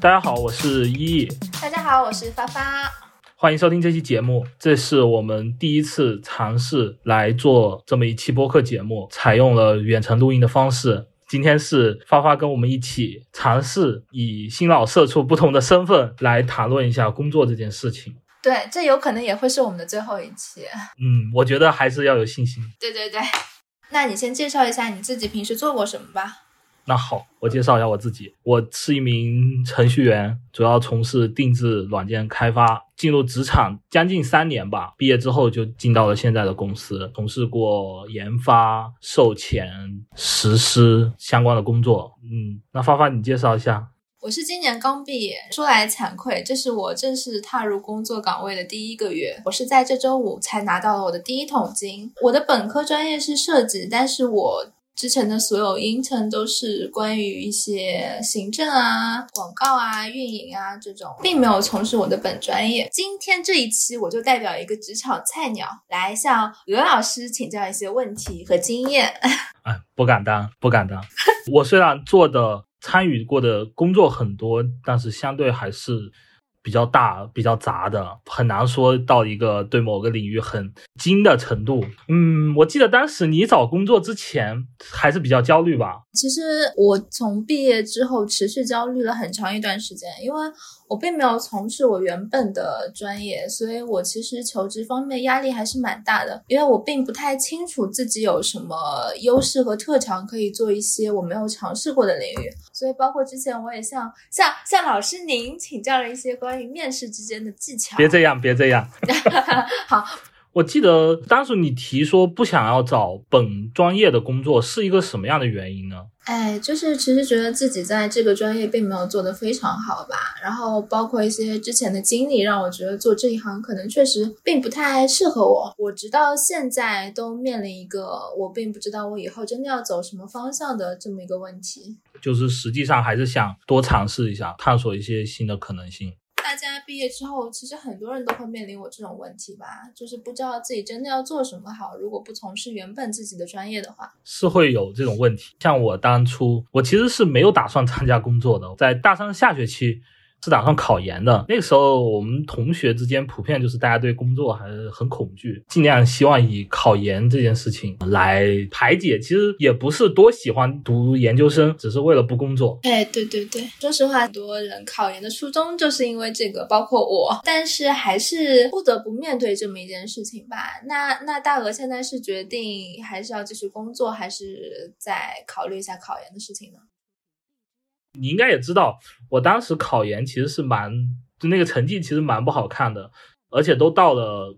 大家好，我是依依，大家好，我是发发，欢迎收听这期节目。这是我们第一次尝试来做这么一期播客节目，采用了远程录音的方式。今天是发发跟我们一起尝试以新老社畜不同的身份来谈论一下工作这件事情。对，这有可能也会是我们的最后一期。嗯，我觉得还是要有信心。对对对，那你先介绍一下你自己平时做过什么吧。那好，我介绍一下我自己。我是一名程序员，主要从事定制软件开发。进入职场将近三年吧，毕业之后就进到了现在的公司，从事过研发、售前、实施相关的工作。嗯，那发发你介绍一下。我是今年刚毕业，说来惭愧，这是我正式踏入工作岗位的第一个月。我是在这周五才拿到了我的第一桶金。我的本科专业是设计，但是我。之前的所有音程都是关于一些行政啊、广告啊、运营啊这种，并没有从事我的本专业。今天这一期，我就代表一个职场菜鸟来向鹅老师请教一些问题和经验。哎，不敢当，不敢当。我虽然做的、参与过的工作很多，但是相对还是。比较大、比较杂的，很难说到一个对某个领域很精的程度。嗯，我记得当时你找工作之前还是比较焦虑吧？其实我从毕业之后持续焦虑了很长一段时间，因为。我并没有从事我原本的专业，所以我其实求职方面压力还是蛮大的，因为我并不太清楚自己有什么优势和特长可以做一些我没有尝试过的领域，所以包括之前我也向向向老师您请教了一些关于面试之间的技巧。别这样，别这样。好。我记得当时你提说不想要找本专业的工作，是一个什么样的原因呢？哎，就是其实觉得自己在这个专业并没有做得非常好吧，然后包括一些之前的经历，让我觉得做这一行可能确实并不太适合我。我直到现在都面临一个我并不知道我以后真的要走什么方向的这么一个问题，就是实际上还是想多尝试一下，探索一些新的可能性。大家毕业之后，其实很多人都会面临我这种问题吧，就是不知道自己真的要做什么好。如果不从事原本自己的专业的话，是会有这种问题。像我当初，我其实是没有打算参加工作的，在大三下学期。是打算考研的。那个时候，我们同学之间普遍就是大家对工作还是很恐惧，尽量希望以考研这件事情来排解。其实也不是多喜欢读研究生，只是为了不工作。哎，对对对，说实话，很多人考研的初衷就是因为这个，包括我。但是还是不得不面对这么一件事情吧。那那大鹅现在是决定还是要继续工作，还是再考虑一下考研的事情呢？你应该也知道，我当时考研其实是蛮，就那个成绩其实蛮不好看的，而且都到了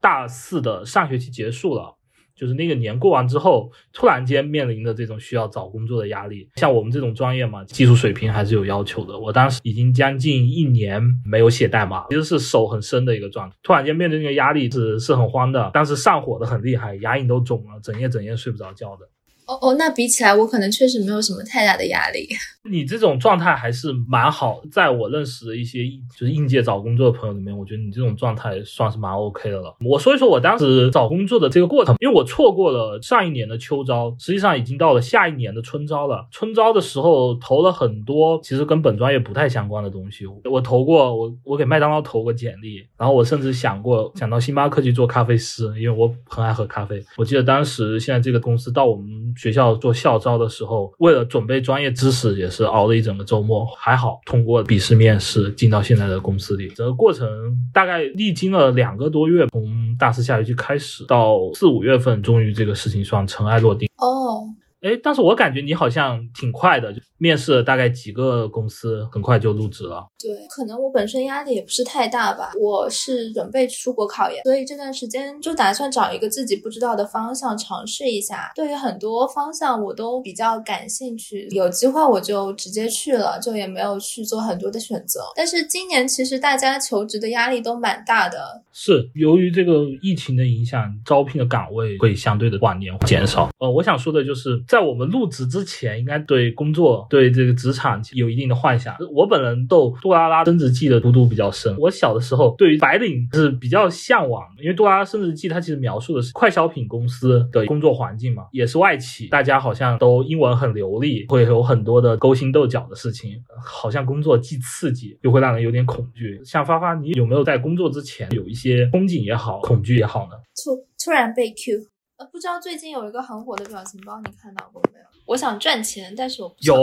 大四的上学期结束了，就是那个年过完之后，突然间面临的这种需要找工作的压力。像我们这种专业嘛，技术水平还是有要求的。我当时已经将近一年没有写代码，其实是手很生的一个状态。突然间面对那个压力是是很慌的，当时上火的很厉害，牙龈都肿了，整夜整夜睡不着觉的。哦哦，那比起来，我可能确实没有什么太大的压力。你这种状态还是蛮好，在我认识的一些就是应届找工作的朋友里面，我觉得你这种状态算是蛮 OK 的了。我说一说我当时找工作的这个过程，因为我错过了上一年的秋招，实际上已经到了下一年的春招了。春招的时候投了很多其实跟本专业不太相关的东西，我投过，我我给麦当劳投过简历，然后我甚至想过想到星巴克去做咖啡师，因为我很爱喝咖啡。我记得当时现在这个公司到我们。学校做校招的时候，为了准备专业知识，也是熬了一整个周末。还好通过笔试面试，进到现在的公司里。整个过程大概历经了两个多月，从大四下学期开始到四五月份，终于这个事情算尘埃落定。哦。哎，但是我感觉你好像挺快的，就面试了大概几个公司，很快就入职了。对，可能我本身压力也不是太大吧。我是准备出国考研，所以这段时间就打算找一个自己不知道的方向尝试一下。对于很多方向我都比较感兴趣，有机会我就直接去了，就也没有去做很多的选择。但是今年其实大家求职的压力都蛮大的，是由于这个疫情的影响，招聘的岗位会相对的往年减少。呃，我想说的就是。在我们入职之前，应该对工作、对这个职场有一定的幻想。我本人对杜拉拉升职记的读读比较深。我小的时候对于白领是比较向往，因为杜拉拉升职记它其实描述的是快消品公司的工作环境嘛，也是外企，大家好像都英文很流利，会有很多的勾心斗角的事情，好像工作既刺激又会让人有点恐惧。像发发，你有没有在工作之前有一些憧憬也好，恐惧也好呢？突突然被 Q。呃，不知道最近有一个很火的表情包，你看到过没有？我想赚钱，但是我不有。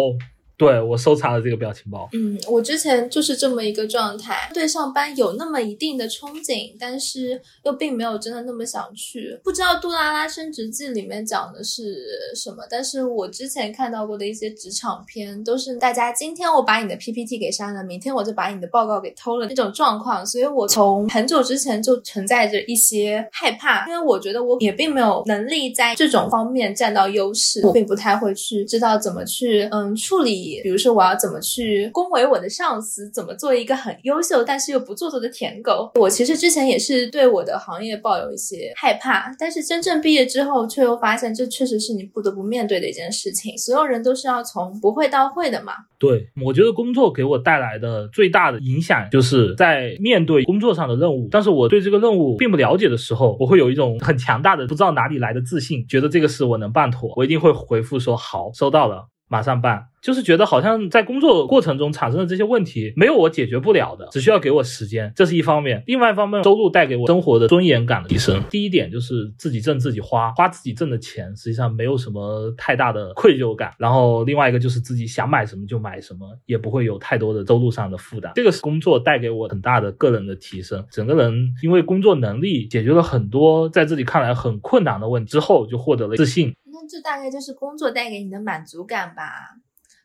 对我收藏了这个表情包。嗯，我之前就是这么一个状态，对上班有那么一定的憧憬，但是又并没有真的那么想去。不知道《杜拉拉升职记》里面讲的是什么，但是我之前看到过的一些职场片，都是大家今天我把你的 PPT 给删了，明天我就把你的报告给偷了那种状况。所以我从很久之前就存在着一些害怕，因为我觉得我也并没有能力在这种方面占到优势，我并不太会去知道怎么去嗯处理。比如说，我要怎么去恭维我的上司？怎么做一个很优秀但是又不做作的舔狗？我其实之前也是对我的行业抱有一些害怕，但是真正毕业之后，却又发现这确实是你不得不面对的一件事情。所有人都是要从不会到会的嘛。对，我觉得工作给我带来的最大的影响，就是在面对工作上的任务，但是我对这个任务并不了解的时候，我会有一种很强大的不知道哪里来的自信，觉得这个事我能办妥，我一定会回复说好，收到了。马上办，就是觉得好像在工作过程中产生的这些问题没有我解决不了的，只需要给我时间，这是一方面。另外一方面，收入带给我生活的尊严感的提升。第一点就是自己挣自己花，花自己挣的钱，实际上没有什么太大的愧疚感。然后另外一个就是自己想买什么就买什么，也不会有太多的收入上的负担。这个是工作带给我很大的个人的提升，整个人因为工作能力解决了很多在自己看来很困难的问题之后，就获得了自信。这大概就是工作带给你的满足感吧，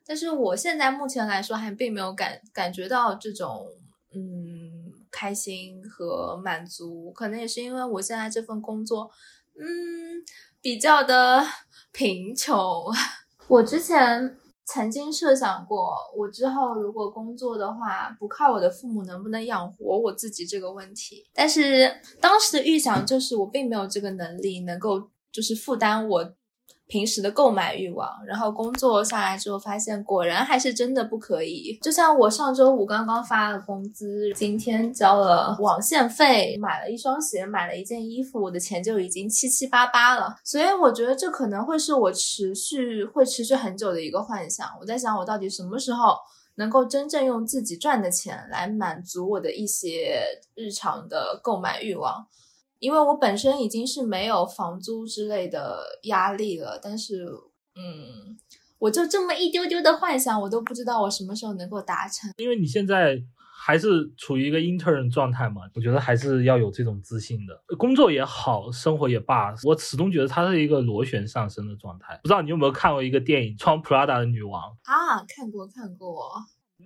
但是我现在目前来说还并没有感感觉到这种嗯开心和满足，可能也是因为我现在这份工作嗯比较的 贫穷。我之前曾经设想过，我之后如果工作的话，不靠我的父母能不能养活我自己这个问题，但是当时的预想就是我并没有这个能力能够就是负担我。平时的购买欲望，然后工作下来之后发现，果然还是真的不可以。就像我上周五刚刚发了工资，今天交了网线费，买了一双鞋，买了一件衣服，我的钱就已经七七八八了。所以我觉得这可能会是我持续会持续很久的一个幻想。我在想，我到底什么时候能够真正用自己赚的钱来满足我的一些日常的购买欲望。因为我本身已经是没有房租之类的压力了，但是，嗯，我就这么一丢丢的幻想，我都不知道我什么时候能够达成。因为你现在还是处于一个 intern 状态嘛，我觉得还是要有这种自信的。工作也好，生活也罢，我始终觉得它是一个螺旋上升的状态。不知道你有没有看过一个电影《穿 Prada 的女王》啊？看过，看过。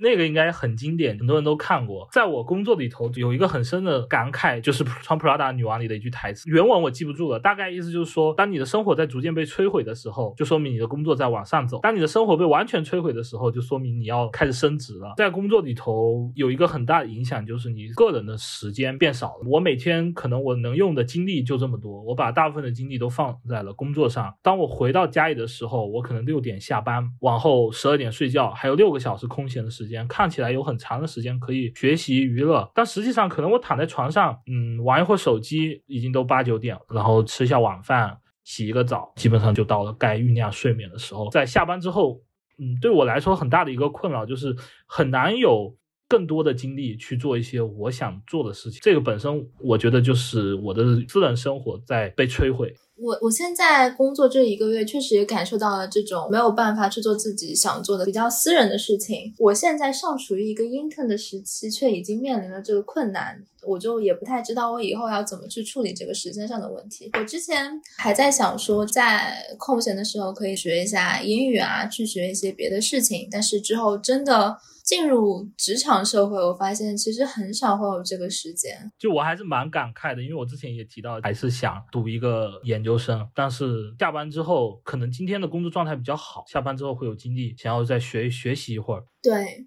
那个应该很经典，很多人都看过。在我工作里头有一个很深的感慨，就是 穿 Prada 女王里的一句台词，原文我记不住了，大概意思就是说，当你的生活在逐渐被摧毁的时候，就说明你的工作在往上走；当你的生活被完全摧毁的时候，就说明你要开始升职了。在工作里头有一个很大的影响，就是你个人的时间变少了。我每天可能我能用的精力就这么多，我把大部分的精力都放在了工作上。当我回到家里的时候，我可能六点下班，往后十二点睡觉，还有六个小时空闲的时间。时间看起来有很长的时间可以学习娱乐，但实际上可能我躺在床上，嗯，玩一会儿手机，已经都八九点了，然后吃一下晚饭，洗一个澡，基本上就到了该酝酿睡眠的时候。在下班之后，嗯，对我来说很大的一个困扰就是很难有更多的精力去做一些我想做的事情。这个本身我觉得就是我的私人生活在被摧毁。我我现在工作这一个月，确实也感受到了这种没有办法去做自己想做的比较私人的事情。我现在尚处于一个 intern 的时期，却已经面临了这个困难，我就也不太知道我以后要怎么去处理这个时间上的问题。我之前还在想说，在空闲的时候可以学一下英语啊，去学一些别的事情，但是之后真的。进入职场社会，我发现其实很少会有这个时间。就我还是蛮感慨的，因为我之前也提到，还是想读一个研究生，但是下班之后，可能今天的工作状态比较好，下班之后会有精力想要再学学习一会儿。对，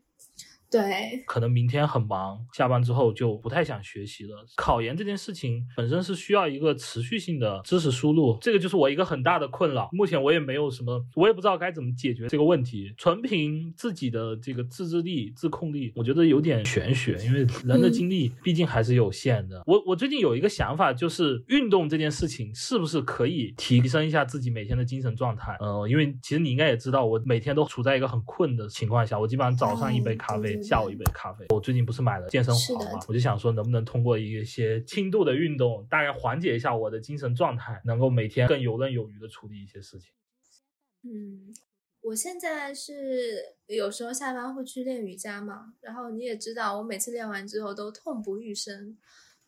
对，可能明天很忙，下班之后就不太想学习了。考研这件事情本身是需要一个持续性的知识输入，这个就是我一个很大的困扰。目前我也没有什么，我也不知道该怎么解决这个问题。纯凭自己的这个自制力、自控力，我觉得有点玄学，因为人的精力毕竟还是有限的。我我最近有一个想法，就是运动这件事情是不是可以提升一下自己每天的精神状态？呃，因为其实你应该也知道，我每天都处在一个很困的情况下，我基本上早上一杯咖啡。下午一杯咖啡。我最近不是买了健身环嘛，我就想说，能不能通过一些轻度的运动，大概缓解一下我的精神状态，能够每天更游刃有余的处理一些事情。嗯，我现在是有时候下班会去练瑜伽嘛，然后你也知道，我每次练完之后都痛不欲生，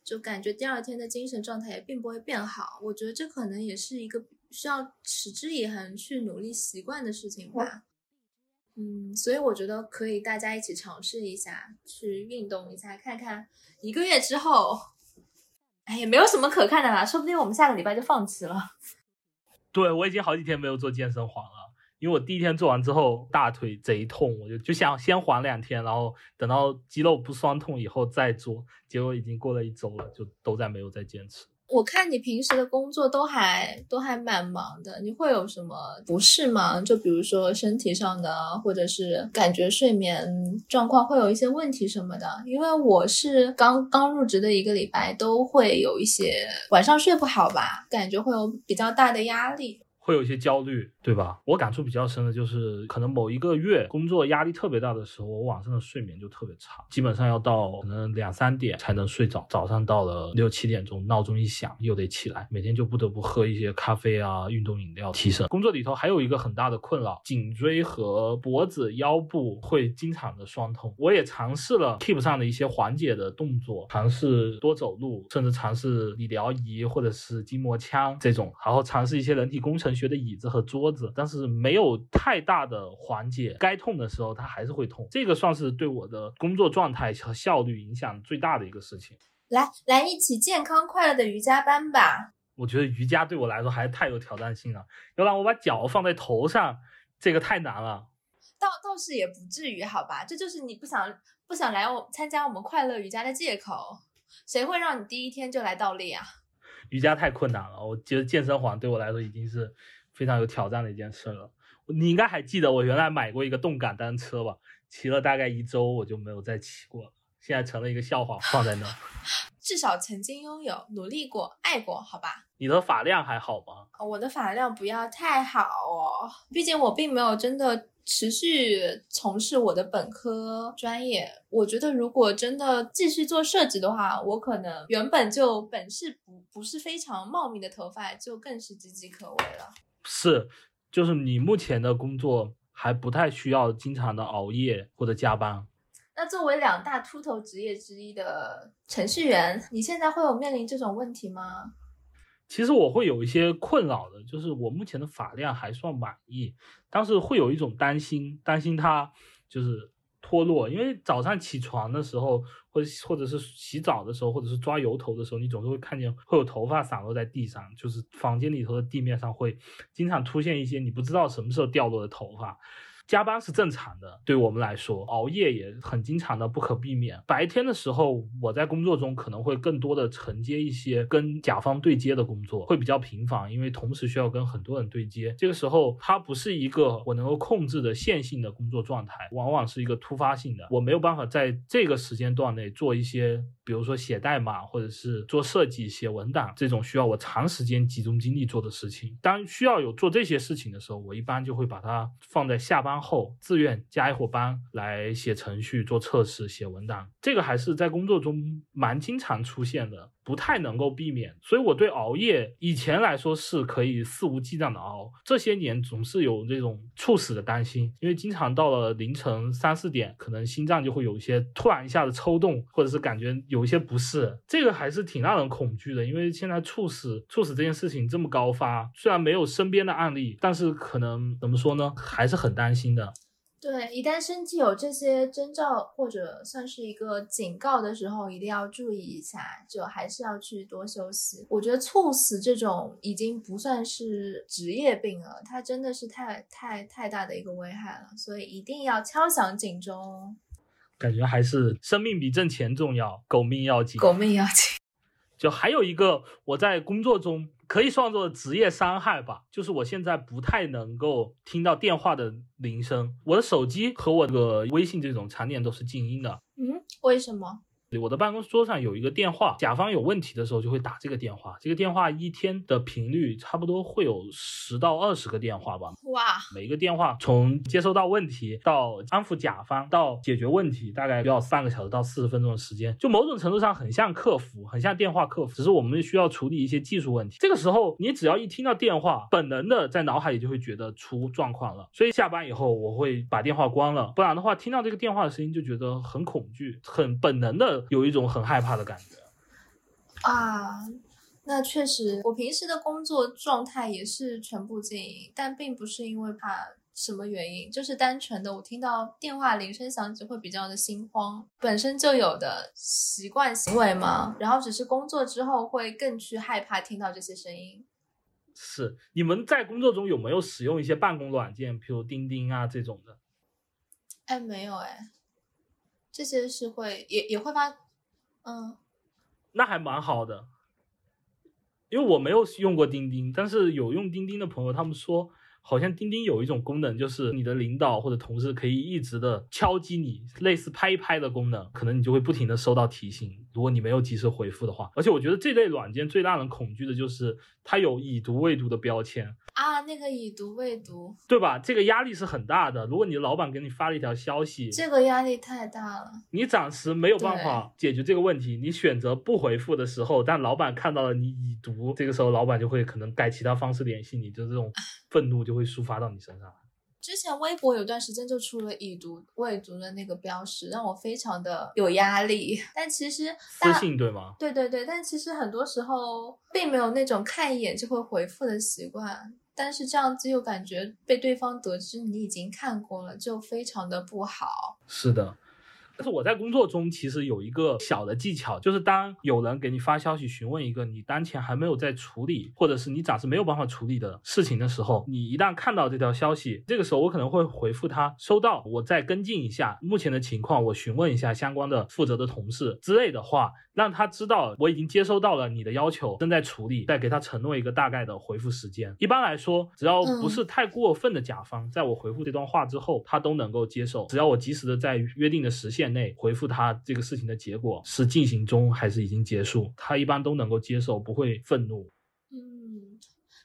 就感觉第二天的精神状态也并不会变好。我觉得这可能也是一个需要持之以恒去努力习惯的事情吧。嗯，所以我觉得可以大家一起尝试一下，去运动一下，看看一个月之后，哎，也没有什么可看的啦，说不定我们下个礼拜就放弃了。对，我已经好几天没有做健身环了，因为我第一天做完之后大腿贼痛，我就就想先缓两天，然后等到肌肉不酸痛以后再做，结果已经过了一周了，就都在没有再坚持。我看你平时的工作都还都还蛮忙的，你会有什么不适吗？就比如说身体上的，或者是感觉睡眠状况会有一些问题什么的？因为我是刚刚入职的一个礼拜，都会有一些晚上睡不好吧，感觉会有比较大的压力。会有一些焦虑，对吧？我感触比较深的就是，可能某一个月工作压力特别大的时候，我晚上的睡眠就特别差，基本上要到可能两三点才能睡着，早上到了六七点钟，闹钟一响又得起来，每天就不得不喝一些咖啡啊、运动饮料提神。工作里头还有一个很大的困扰，颈椎和脖子、腰部会经常的酸痛。我也尝试了 Keep 上的一些缓解的动作，尝试多走路，甚至尝试理疗仪或者是筋膜枪这种，然后尝试一些人体工程。学的椅子和桌子，但是没有太大的缓解。该痛的时候，它还是会痛。这个算是对我的工作状态和效率影响最大的一个事情。来，来一起健康快乐的瑜伽班吧。我觉得瑜伽对我来说还是太有挑战性了。要让我把脚放在头上，这个太难了。倒倒是也不至于，好吧？这就是你不想不想来我参加我们快乐瑜伽的借口。谁会让你第一天就来倒立啊？瑜伽太困难了，我觉得健身环对我来说已经是非常有挑战的一件事了。你应该还记得我原来买过一个动感单车吧？骑了大概一周，我就没有再骑过了，现在成了一个笑话，放在那。至少曾经拥有，努力过，爱过，好吧？你的发量还好吗？我的发量不要太好哦，毕竟我并没有真的。持续从事我的本科专业，我觉得如果真的继续做设计的话，我可能原本就本是不不是非常茂密的头发，就更是岌岌可危了。是，就是你目前的工作还不太需要经常的熬夜或者加班。那作为两大秃头职业之一的程序员，你现在会有面临这种问题吗？其实我会有一些困扰的，就是我目前的发量还算满意，但是会有一种担心，担心它就是脱落，因为早上起床的时候，或者或者是洗澡的时候，或者是抓油头的时候，你总是会看见会有头发散落在地上，就是房间里头的地面上会经常出现一些你不知道什么时候掉落的头发。加班是正常的，对我们来说，熬夜也很经常的不可避免。白天的时候，我在工作中可能会更多的承接一些跟甲方对接的工作，会比较频繁，因为同时需要跟很多人对接。这个时候，它不是一个我能够控制的线性的工作状态，往往是一个突发性的，我没有办法在这个时间段内做一些，比如说写代码或者是做设计、写文档这种需要我长时间集中精力做的事情。当需要有做这些事情的时候，我一般就会把它放在下班后自愿加一伙班来写程序、做测试、写文档，这个还是在工作中蛮经常出现的。不太能够避免，所以我对熬夜以前来说是可以肆无忌惮的熬，这些年总是有这种猝死的担心，因为经常到了凌晨三四点，可能心脏就会有一些突然一下子抽动，或者是感觉有一些不适，这个还是挺让人恐惧的。因为现在猝死猝死这件事情这么高发，虽然没有身边的案例，但是可能怎么说呢，还是很担心的。对，一旦身体有这些征兆或者算是一个警告的时候，一定要注意一下，就还是要去多休息。我觉得猝死这种已经不算是职业病了，它真的是太太太大的一个危害了，所以一定要敲响警钟。感觉还是生命比挣钱重要，狗命要紧。狗命要紧。就还有一个我在工作中可以算作职业伤害吧，就是我现在不太能够听到电话的铃声，我的手机和我的微信这种常年都是静音的。嗯，为什么？我的办公桌上有一个电话，甲方有问题的时候就会打这个电话。这个电话一天的频率差不多会有十到二十个电话吧。哇，每一个电话从接收到问题到安抚甲方到解决问题，大概要半个小时到四十分钟的时间。就某种程度上很像客服，很像电话客服，只是我们需要处理一些技术问题。这个时候你只要一听到电话，本能的在脑海里就会觉得出状况了。所以下班以后我会把电话关了，不然的话听到这个电话的声音就觉得很恐惧，很本能的。有一种很害怕的感觉啊，那确实，我平时的工作状态也是全部静音，但并不是因为怕什么原因，就是单纯的我听到电话铃声响起会比较的心慌，本身就有的习惯行为嘛，然后只是工作之后会更去害怕听到这些声音。是，你们在工作中有没有使用一些办公软件，比如钉钉啊这种的？哎，没有哎。这些是会也也会发，嗯，那还蛮好的，因为我没有用过钉钉，但是有用钉钉的朋友，他们说。好像钉钉有一种功能，就是你的领导或者同事可以一直的敲击你，类似拍一拍的功能，可能你就会不停的收到提醒。如果你没有及时回复的话，而且我觉得这类软件最让人恐惧的就是它有已读未读的标签啊，那个已读未读，对吧？这个压力是很大的。如果你的老板给你发了一条消息，这个压力太大了。你暂时没有办法解决这个问题，你选择不回复的时候，但老板看到了你已读，这个时候老板就会可能改其他方式联系你，就这种。愤怒就会抒发到你身上。之前微博有段时间就出了已读未读的那个标识，让我非常的有压力。但其实私信对吗？对对对，但其实很多时候并没有那种看一眼就会回复的习惯。但是这样子又感觉被对方得知你已经看过了，就非常的不好。是的。但是我在工作中其实有一个小的技巧，就是当有人给你发消息询问一个你当前还没有在处理，或者是你暂时没有办法处理的事情的时候，你一旦看到这条消息，这个时候我可能会回复他收到，我再跟进一下目前的情况，我询问一下相关的负责的同事之类的话，让他知道我已经接收到了你的要求，正在处理，再给他承诺一个大概的回复时间。一般来说，只要不是太过分的甲方，在我回复这段话之后，他都能够接受，只要我及时的在约定的时限。内回复他这个事情的结果是进行中还是已经结束，他一般都能够接受，不会愤怒。嗯，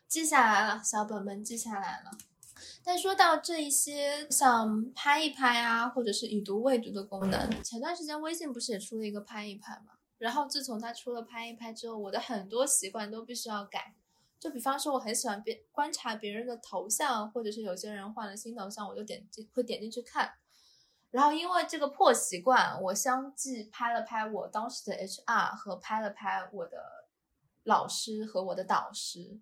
记下来了，小本本记下来了。但说到这一些像拍一拍啊，或者是已读未读的功能，前段时间微信不是也出了一个拍一拍嘛？然后自从它出了拍一拍之后，我的很多习惯都必须要改。就比方说，我很喜欢别观察别人的头像，或者是有些人换了新头像，我就点进会点进去看。然后因为这个破习惯，我相继拍了拍我当时的 HR 和拍了拍我的老师和我的导师，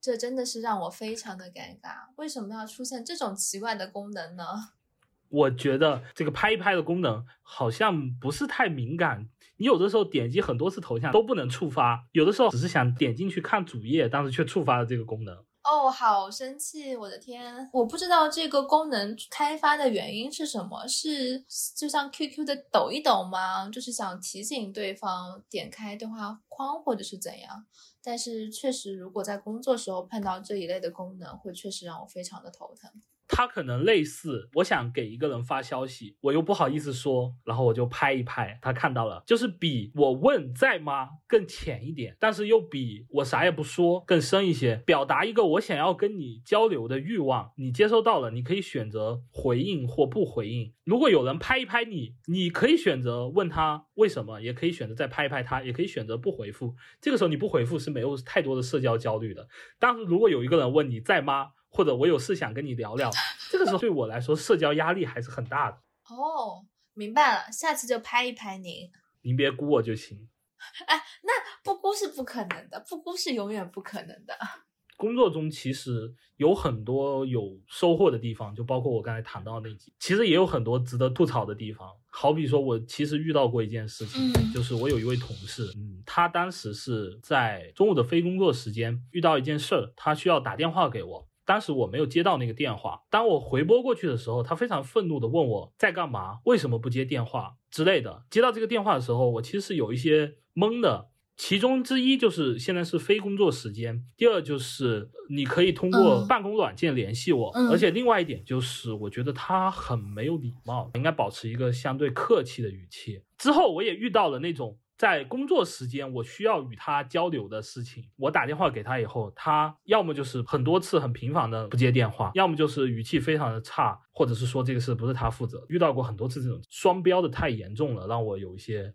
这真的是让我非常的尴尬。为什么要出现这种奇怪的功能呢？我觉得这个拍一拍的功能好像不是太敏感，你有的时候点击很多次头像都不能触发，有的时候只是想点进去看主页，但是却触发了这个功能。哦，好生气！我的天，我不知道这个功能开发的原因是什么，是就像 QQ 的抖一抖吗？就是想提醒对方点开对话框，或者是怎样？但是确实，如果在工作时候碰到这一类的功能，会确实让我非常的头疼。他可能类似，我想给一个人发消息，我又不好意思说，然后我就拍一拍，他看到了，就是比我问在吗更浅一点，但是又比我啥也不说更深一些，表达一个我想要跟你交流的欲望。你接收到了，你可以选择回应或不回应。如果有人拍一拍你，你可以选择问他为什么，也可以选择再拍一拍他，也可以选择不回复。这个时候你不回复是没有太多的社交焦虑的。但是如果有一个人问你在吗？或者我有事想跟你聊聊，这个时候对我来说社交压力还是很大的。哦，明白了，下次就拍一拍您，您别估我就行。哎，那不估是不可能的，不估是永远不可能的。工作中其实有很多有收获的地方，就包括我刚才谈到那几，其实也有很多值得吐槽的地方。好比说，我其实遇到过一件事情，就是我有一位同事，嗯，他当时是在中午的非工作时间遇到一件事儿，他需要打电话给我。当时我没有接到那个电话，当我回拨过去的时候，他非常愤怒的问我在干嘛，为什么不接电话之类的。接到这个电话的时候，我其实是有一些懵的。其中之一就是现在是非工作时间，第二就是你可以通过办公软件联系我，而且另外一点就是我觉得他很没有礼貌，应该保持一个相对客气的语气。之后我也遇到了那种在工作时间我需要与他交流的事情，我打电话给他以后，他要么就是很多次很频繁的不接电话，要么就是语气非常的差，或者是说这个事不是他负责。遇到过很多次这种双标的太严重了，让我有一些。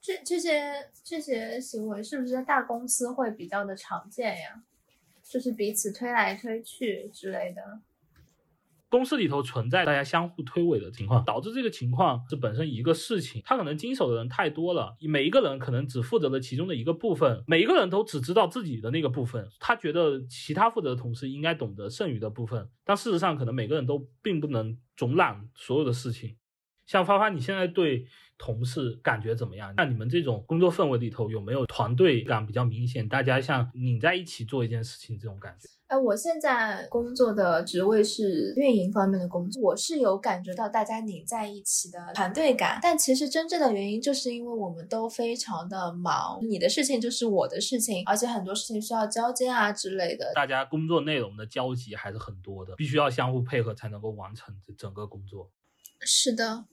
这这些这些行为是不是在大公司会比较的常见呀？就是彼此推来推去之类的。公司里头存在大家相互推诿的情况，导致这个情况是本身一个事情，他可能经手的人太多了，每一个人可能只负责了其中的一个部分，每一个人都只知道自己的那个部分，他觉得其他负责的同事应该懂得剩余的部分，但事实上可能每个人都并不能总揽所有的事情。像发发，你现在对同事感觉怎么样？那你们这种工作氛围里头，有没有团队感比较明显？大家像拧在一起做一件事情这种感觉？哎，我现在工作的职位是运营方面的工作，我是有感觉到大家拧在一起的团队感。但其实真正的原因，就是因为我们都非常的忙，你的事情就是我的事情，而且很多事情需要交接啊之类的。大家工作内容的交集还是很多的，必须要相互配合才能够完成这整个工作。是的。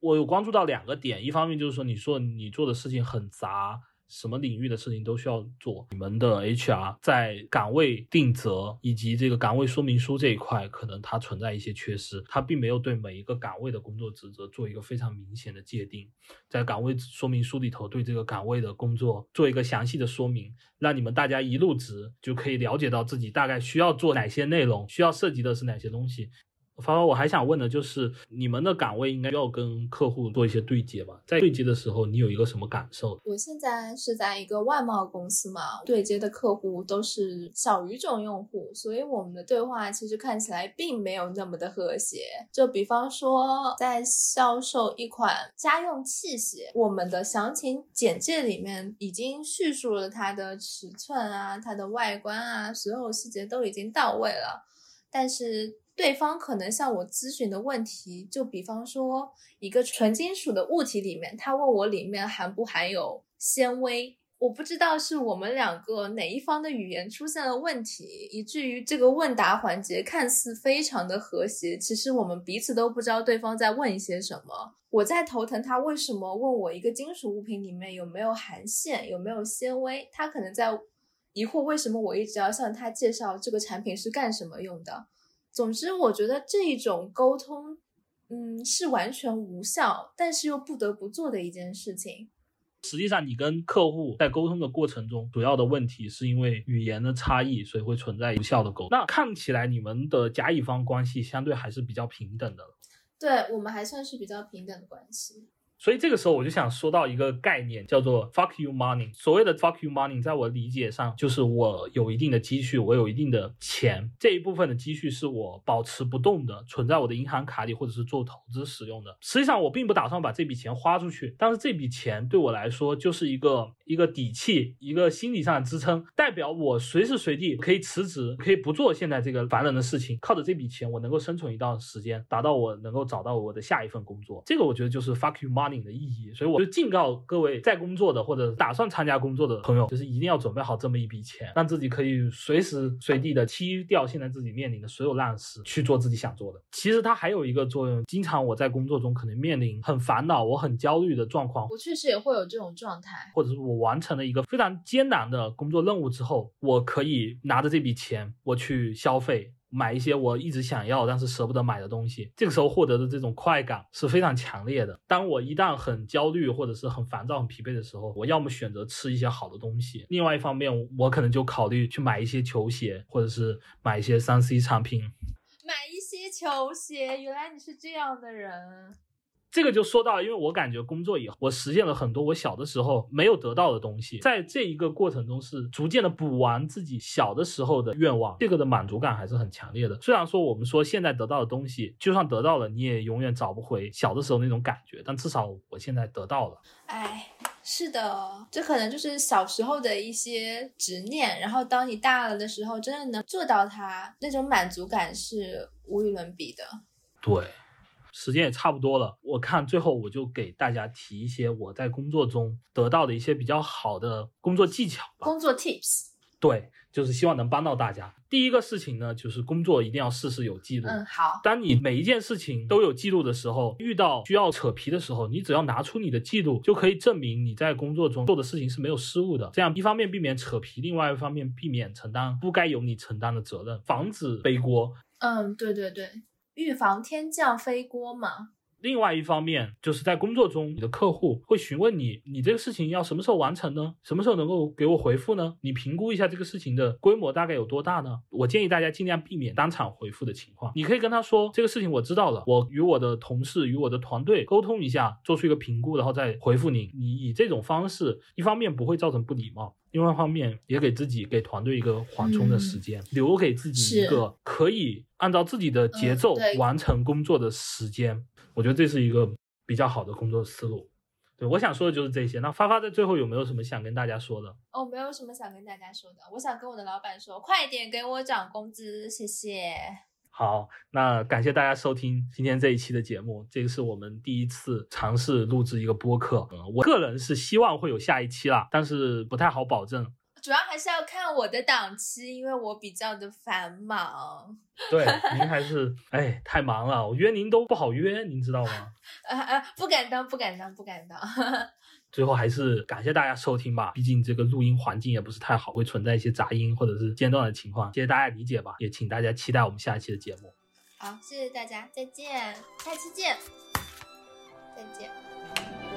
我有关注到两个点，一方面就是说，你说你做的事情很杂，什么领域的事情都需要做。你们的 HR 在岗位定责以及这个岗位说明书这一块，可能它存在一些缺失，它并没有对每一个岗位的工作职责做一个非常明显的界定，在岗位说明书里头对这个岗位的工作做一个详细的说明，让你们大家一入职就可以了解到自己大概需要做哪些内容，需要涉及的是哪些东西。发发，我还想问的就是，你们的岗位应该要跟客户做一些对接吧？在对接的时候，你有一个什么感受？我现在是在一个外贸公司嘛，对接的客户都是小语种用户，所以我们的对话其实看起来并没有那么的和谐。就比方说，在销售一款家用器械，我们的详情简介里面已经叙述了它的尺寸啊、它的外观啊，所有细节都已经到位了，但是。对方可能向我咨询的问题，就比方说一个纯金属的物体里面，他问我里面含不含有纤维，我不知道是我们两个哪一方的语言出现了问题，以至于这个问答环节看似非常的和谐，其实我们彼此都不知道对方在问一些什么。我在头疼他为什么问我一个金属物品里面有没有含线，有没有纤维，他可能在疑惑为什么我一直要向他介绍这个产品是干什么用的。总之，我觉得这一种沟通，嗯，是完全无效，但是又不得不做的一件事情。实际上，你跟客户在沟通的过程中，主要的问题是因为语言的差异，所以会存在无效的沟通。那看起来你们的甲乙方关系相对还是比较平等的。对我们还算是比较平等的关系。所以这个时候我就想说到一个概念，叫做 fuck you money。所谓的 fuck you money，在我理解上，就是我有一定的积蓄，我有一定的钱，这一部分的积蓄是我保持不动的，存在我的银行卡里，或者是做投资使用的。实际上我并不打算把这笔钱花出去，但是这笔钱对我来说就是一个一个底气，一个心理上的支撑，代表我随时随地可以辞职，可以不做现在这个烦人的事情，靠着这笔钱我能够生存一段时间，达到我能够找到我的下一份工作。这个我觉得就是 fuck you money。的意义，所以我就警告各位在工作的或者打算参加工作的朋友，就是一定要准备好这么一笔钱，让自己可以随时随地的踢掉现在自己面临的所有烂事，去做自己想做的。其实它还有一个作用，经常我在工作中可能面临很烦恼、我很焦虑的状况，我确实也会有这种状态，或者是我完成了一个非常艰难的工作任务之后，我可以拿着这笔钱，我去消费。买一些我一直想要但是舍不得买的东西，这个时候获得的这种快感是非常强烈的。当我一旦很焦虑或者是很烦躁、很疲惫的时候，我要么选择吃一些好的东西，另外一方面，我可能就考虑去买一些球鞋，或者是买一些三 C 产品。买一些球鞋，原来你是这样的人。这个就说到，因为我感觉工作以后，我实现了很多我小的时候没有得到的东西，在这一个过程中是逐渐的补完自己小的时候的愿望，这个的满足感还是很强烈的。虽然说我们说现在得到的东西，就算得到了，你也永远找不回小的时候那种感觉，但至少我现在得到了。哎。是的，这可能就是小时候的一些执念，然后当你大了的时候，真的能做到它，那种满足感是无与伦比的。对，时间也差不多了，我看最后我就给大家提一些我在工作中得到的一些比较好的工作技巧吧。工作 tips。对，就是希望能帮到大家。第一个事情呢，就是工作一定要事事有记录。嗯，好。当你每一件事情都有记录的时候，遇到需要扯皮的时候，你只要拿出你的记录，就可以证明你在工作中做的事情是没有失误的。这样一方面避免扯皮，另外一方面避免承担不该由你承担的责任，防止背锅。嗯，对对对，预防天降飞锅嘛。另外一方面，就是在工作中，你的客户会询问你，你这个事情要什么时候完成呢？什么时候能够给我回复呢？你评估一下这个事情的规模大概有多大呢？我建议大家尽量避免当场回复的情况。你可以跟他说，这个事情我知道了，我与我的同事与我的团队沟通一下，做出一个评估，然后再回复您。你以这种方式，一方面不会造成不礼貌。另外一方面，也给自己、给团队一个缓冲的时间，留给自己一个可以按照自己的节奏完成工作的时间。我觉得这是一个比较好的工作思路。对，我想说的就是这些。那发发在最后有没有什么想跟大家说的？哦，没有什么想跟大家说的。我想跟我的老板说，快点给我涨工资，谢谢。好，那感谢大家收听今天这一期的节目。这个是我们第一次尝试录制一个播客。嗯，我个人是希望会有下一期啦，但是不太好保证。主要还是要看我的档期，因为我比较的繁忙。对，您还是哎太忙了，我约您都不好约，您知道吗？啊 啊，不敢当，不敢当，不敢当。最后还是感谢大家收听吧，毕竟这个录音环境也不是太好，会存在一些杂音或者是间断的情况，谢谢大家理解吧，也请大家期待我们下一期的节目。好，谢谢大家，再见，下期见，再见。